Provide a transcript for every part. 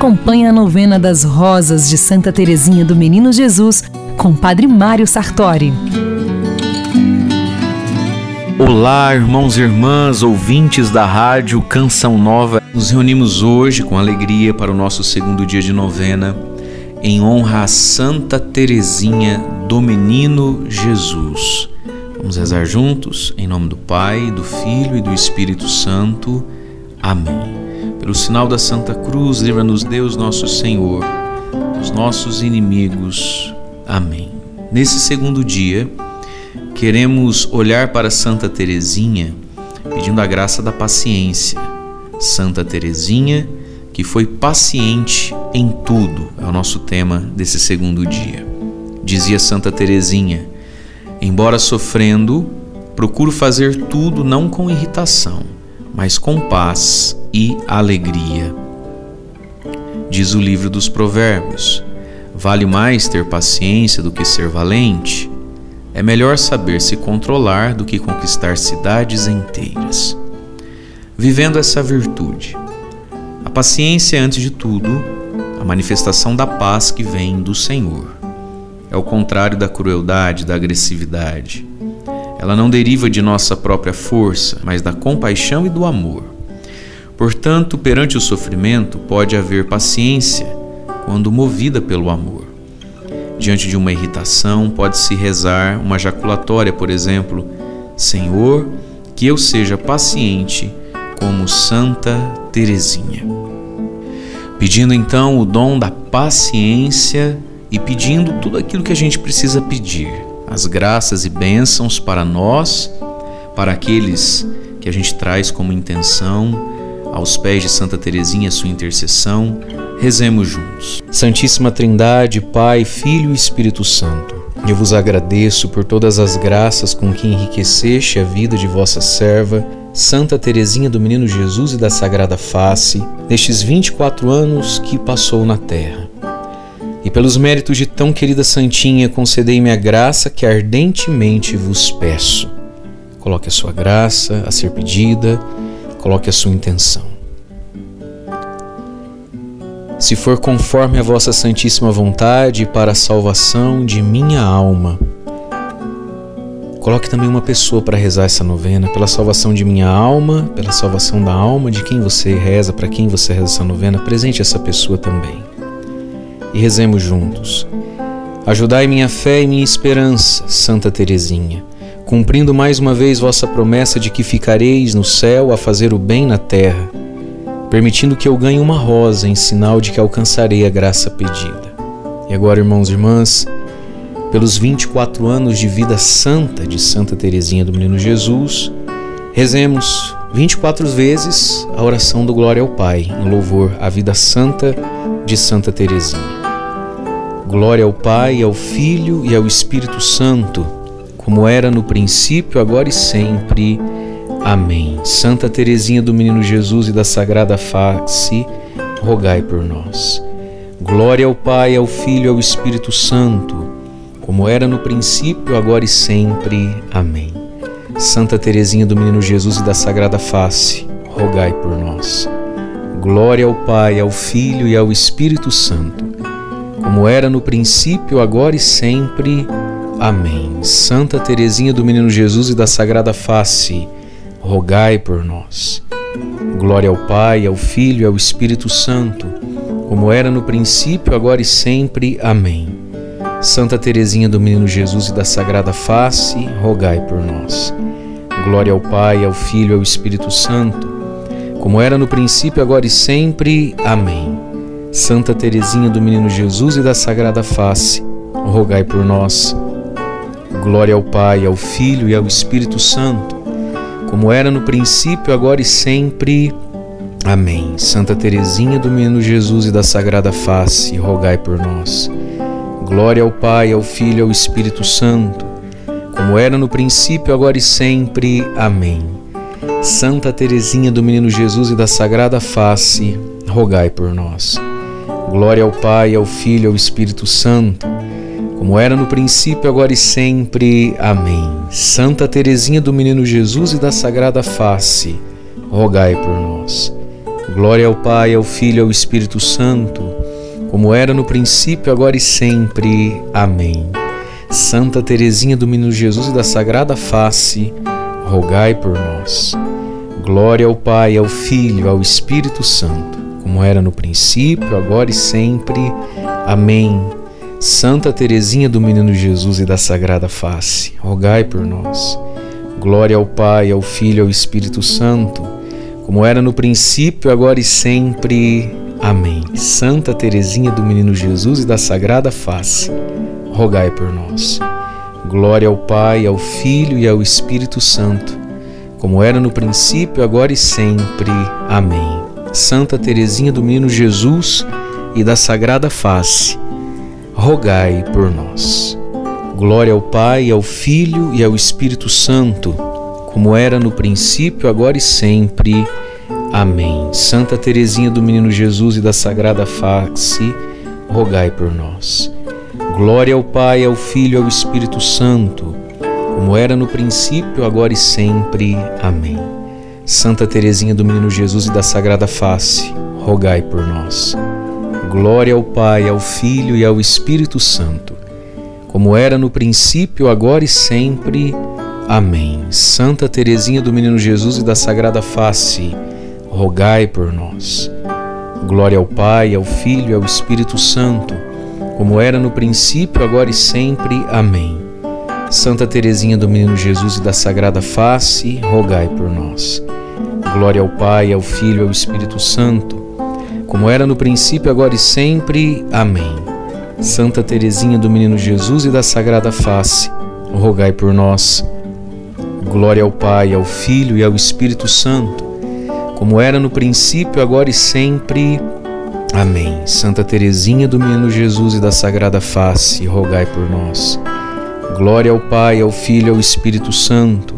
Acompanhe a novena das Rosas de Santa Teresinha do Menino Jesus com Padre Mário Sartori. Olá, irmãos e irmãs, ouvintes da rádio Canção Nova. Nos reunimos hoje com alegria para o nosso segundo dia de novena em honra a Santa Teresinha do Menino Jesus. Vamos rezar juntos em nome do Pai, do Filho e do Espírito Santo. Amém. Pelo sinal da Santa Cruz, livra-nos Deus nosso Senhor dos nossos inimigos. Amém. Nesse segundo dia, queremos olhar para Santa Teresinha pedindo a graça da paciência. Santa Teresinha, que foi paciente em tudo, é o nosso tema desse segundo dia. Dizia Santa Teresinha: Embora sofrendo, procuro fazer tudo não com irritação, mas com paz e alegria. Diz o livro dos Provérbios: Vale mais ter paciência do que ser valente. É melhor saber se controlar do que conquistar cidades inteiras. Vivendo essa virtude, a paciência é, antes de tudo, a manifestação da paz que vem do Senhor. É o contrário da crueldade, da agressividade. Ela não deriva de nossa própria força, mas da compaixão e do amor. Portanto, perante o sofrimento, pode haver paciência quando movida pelo amor. Diante de uma irritação, pode-se rezar uma jaculatória, por exemplo: Senhor, que eu seja paciente como Santa Teresinha. Pedindo então o dom da paciência e pedindo tudo aquilo que a gente precisa pedir, as graças e bênçãos para nós, para aqueles que a gente traz como intenção, aos pés de Santa Teresinha, sua intercessão, rezemos juntos. Santíssima Trindade, Pai, Filho e Espírito Santo, eu vos agradeço por todas as graças com que enriqueceste a vida de vossa serva, Santa Teresinha do Menino Jesus e da Sagrada Face, nestes 24 anos que passou na terra. E pelos méritos de tão querida Santinha, concedei-me a graça que ardentemente vos peço. Coloque a sua graça a ser pedida, coloque a sua intenção. Se for conforme a vossa santíssima vontade para a salvação de minha alma, Coloque também uma pessoa para rezar essa novena, pela salvação de minha alma, pela salvação da alma de quem você reza, para quem você reza essa novena, presente essa pessoa também. E rezemos juntos. Ajudai minha fé e minha esperança, Santa Teresinha, cumprindo mais uma vez vossa promessa de que ficareis no céu a fazer o bem na terra, permitindo que eu ganhe uma rosa em sinal de que alcançarei a graça pedida. E agora, irmãos e irmãs, pelos 24 anos de vida santa de Santa Teresinha do Menino Jesus, rezemos 24 vezes a oração do Glória ao Pai, em louvor à vida santa de Santa Teresinha. Glória ao Pai, ao Filho e ao Espírito Santo, como era no princípio, agora e sempre. Amém. Santa Teresinha do Menino Jesus e da Sagrada Face, rogai por nós. Glória ao Pai, ao Filho e ao Espírito Santo como era no princípio, agora e sempre. Amém. Santa Teresinha do Menino Jesus e da Sagrada Face, rogai por nós. Glória ao Pai, ao Filho e ao Espírito Santo, como era no princípio, agora e sempre. Amém. Santa Teresinha do Menino Jesus e da Sagrada Face, rogai por nós. Glória ao Pai, ao Filho e ao Espírito Santo, como era no princípio, agora e sempre. Amém. Santa Teresinha do Menino Jesus e da Sagrada Face, rogai por nós. Glória ao Pai, ao Filho e ao Espírito Santo, como era no princípio, agora e sempre. Amém. Santa Teresinha do Menino Jesus e da Sagrada Face, rogai por nós. Glória ao Pai, ao Filho e ao Espírito Santo, como era no princípio, agora e sempre. Amém. Santa Teresinha do Menino Jesus e da Sagrada Face, rogai por nós. Glória ao Pai, ao Filho e ao Espírito Santo, como era no princípio, agora e sempre. Amém. Santa Teresinha do Menino Jesus e da Sagrada Face, rogai por nós. Glória ao Pai, ao Filho e ao Espírito Santo, como era no princípio, agora e sempre. Amém. Santa Teresinha do Menino Jesus e da Sagrada Face, rogai por nós. Glória ao Pai, ao Filho e ao Espírito Santo, como era no princípio, agora e sempre. Amém. Santa Teresinha do Menino Jesus e da Sagrada Face, rogai por nós. Glória ao Pai, ao Filho ao Espírito Santo, como era no princípio, agora e sempre. Amém. Santa Teresinha do Menino Jesus e da Sagrada Face, rogai por nós. Glória ao Pai, ao Filho e ao Espírito Santo, como era no princípio, agora e sempre. Amém. Santa Teresinha do Menino Jesus e da Sagrada Face, rogai por nós. Glória ao Pai, ao Filho e ao Espírito Santo, como era no princípio, agora e sempre. Amém. Santa Teresinha do Menino Jesus e da Sagrada Face, rogai por nós. Glória ao Pai, ao Filho e ao Espírito Santo, como era no princípio, agora e sempre. Amém. Santa Teresinha do Menino Jesus e da Sagrada Face, rogai por nós. Glória ao Pai, ao Filho e ao Espírito Santo, como era no princípio, agora e sempre. Amém. Santa Teresinha do Menino Jesus e da Sagrada Face, rogai por nós. Glória ao Pai, ao Filho e ao Espírito Santo, como era no princípio, agora e sempre. Amém. Santa Teresinha do Menino Jesus e da Sagrada Face, rogai por nós. Glória ao Pai, ao Filho e ao Espírito Santo, como era no princípio, agora e sempre. Amém. Santa Teresinha do Menino Jesus e da Sagrada Face, rogai por nós. Glória ao Pai, ao Filho e ao Espírito Santo, como era no princípio, agora e sempre. Amém. Santa Teresinha do Menino Jesus e da Sagrada Face, rogai por nós. Glória ao Pai, ao Filho e ao Espírito Santo, como era no princípio, agora e sempre. Amém. Santa Teresinha do Menino Jesus e da Sagrada Face, rogai por nós. Glória ao Pai, ao Filho e ao Espírito Santo,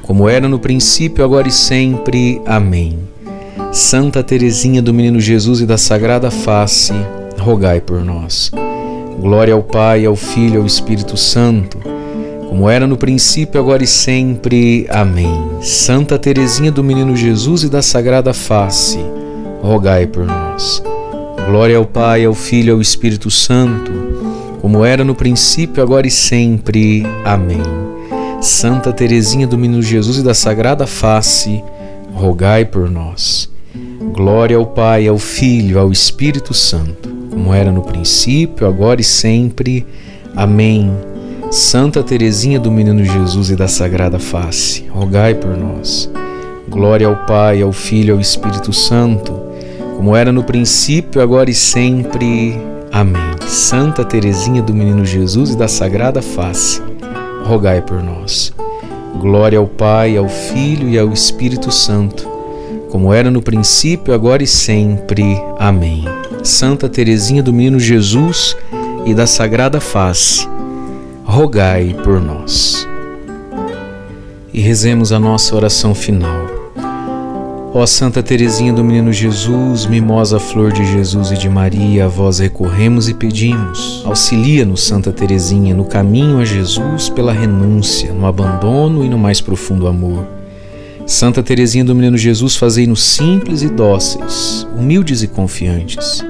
como era no princípio, agora e sempre. Amém. Santa Teresinha do Menino Jesus e da Sagrada Face, rogai por nós. Glória ao Pai, ao Filho e ao Espírito Santo, como era no princípio, agora e sempre. Amém. Santa Teresinha do Menino Jesus e da Sagrada Face, rogai por nós. Glória ao Pai, ao Filho e ao Espírito Santo, como era no princípio, agora e sempre. Amém. Santa Teresinha do Menino Jesus e da Sagrada Face, rogai por nós. Glória ao Pai, ao Filho ao Espírito Santo, como era no princípio, agora e sempre. Amém. Santa Teresinha do Menino Jesus e da Sagrada Face, rogai por nós. Glória ao Pai, ao Filho ao Espírito Santo, como era no princípio, agora e sempre. Amém. Santa Teresinha do Menino Jesus e da Sagrada Face, rogai por nós. Glória ao Pai, ao Filho e ao Espírito Santo, como era no princípio, agora e sempre. Amém. Santa Teresinha do Menino Jesus e da Sagrada Face, rogai por nós. E rezemos a nossa oração final. Ó Santa Teresinha do Menino Jesus, mimosa flor de Jesus e de Maria, a vós recorremos e pedimos. Auxilia-nos, Santa Teresinha, no caminho a Jesus pela renúncia, no abandono e no mais profundo amor. Santa Teresinha do Menino Jesus, fazei-nos simples e dóceis, humildes e confiantes.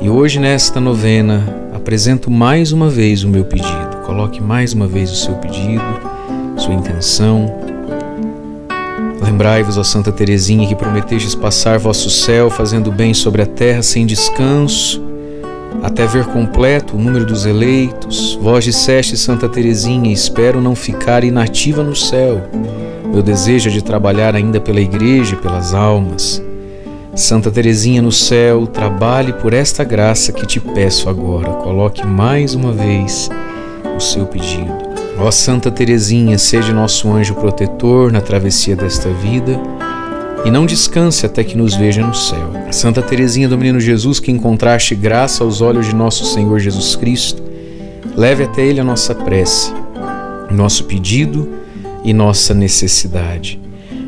E hoje, nesta novena, apresento mais uma vez o meu pedido Coloque mais uma vez o seu pedido, sua intenção. Lembrai-vos, ó Santa Teresinha, que prometestes passar vosso céu fazendo bem sobre a terra sem descanso, até ver completo o número dos eleitos. Vós disseste, Santa Teresinha, espero não ficar inativa no céu. Meu desejo é de trabalhar ainda pela igreja e pelas almas. Santa Teresinha no céu, trabalhe por esta graça que te peço agora. Coloque mais uma vez o seu pedido. Ó Santa Teresinha, seja nosso anjo protetor na travessia desta vida e não descanse até que nos veja no céu. Santa Teresinha do Menino Jesus, que encontraste graça aos olhos de nosso Senhor Jesus Cristo, leve até Ele a nossa prece, nosso pedido e nossa necessidade.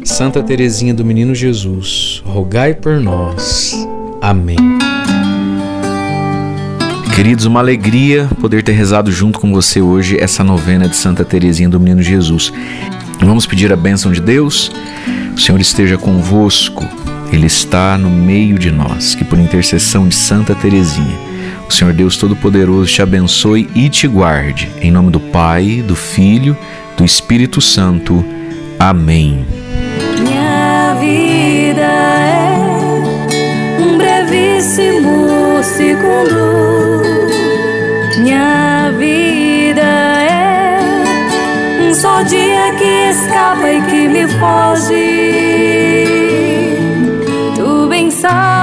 Santa Teresinha do Menino Jesus, rogai por nós. Amém. Queridos, uma alegria poder ter rezado junto com você hoje essa novena de Santa Teresinha do Menino Jesus. Vamos pedir a bênção de Deus. O Senhor esteja convosco. Ele está no meio de nós. Que por intercessão de Santa Teresinha, o Senhor Deus Todo-Poderoso te abençoe e te guarde. Em nome do Pai, do Filho, do Espírito Santo. Amém. Minha vida é um brevíssimo segundo. Minha vida é um só dia que escapa e que me foge. Tu bem sabes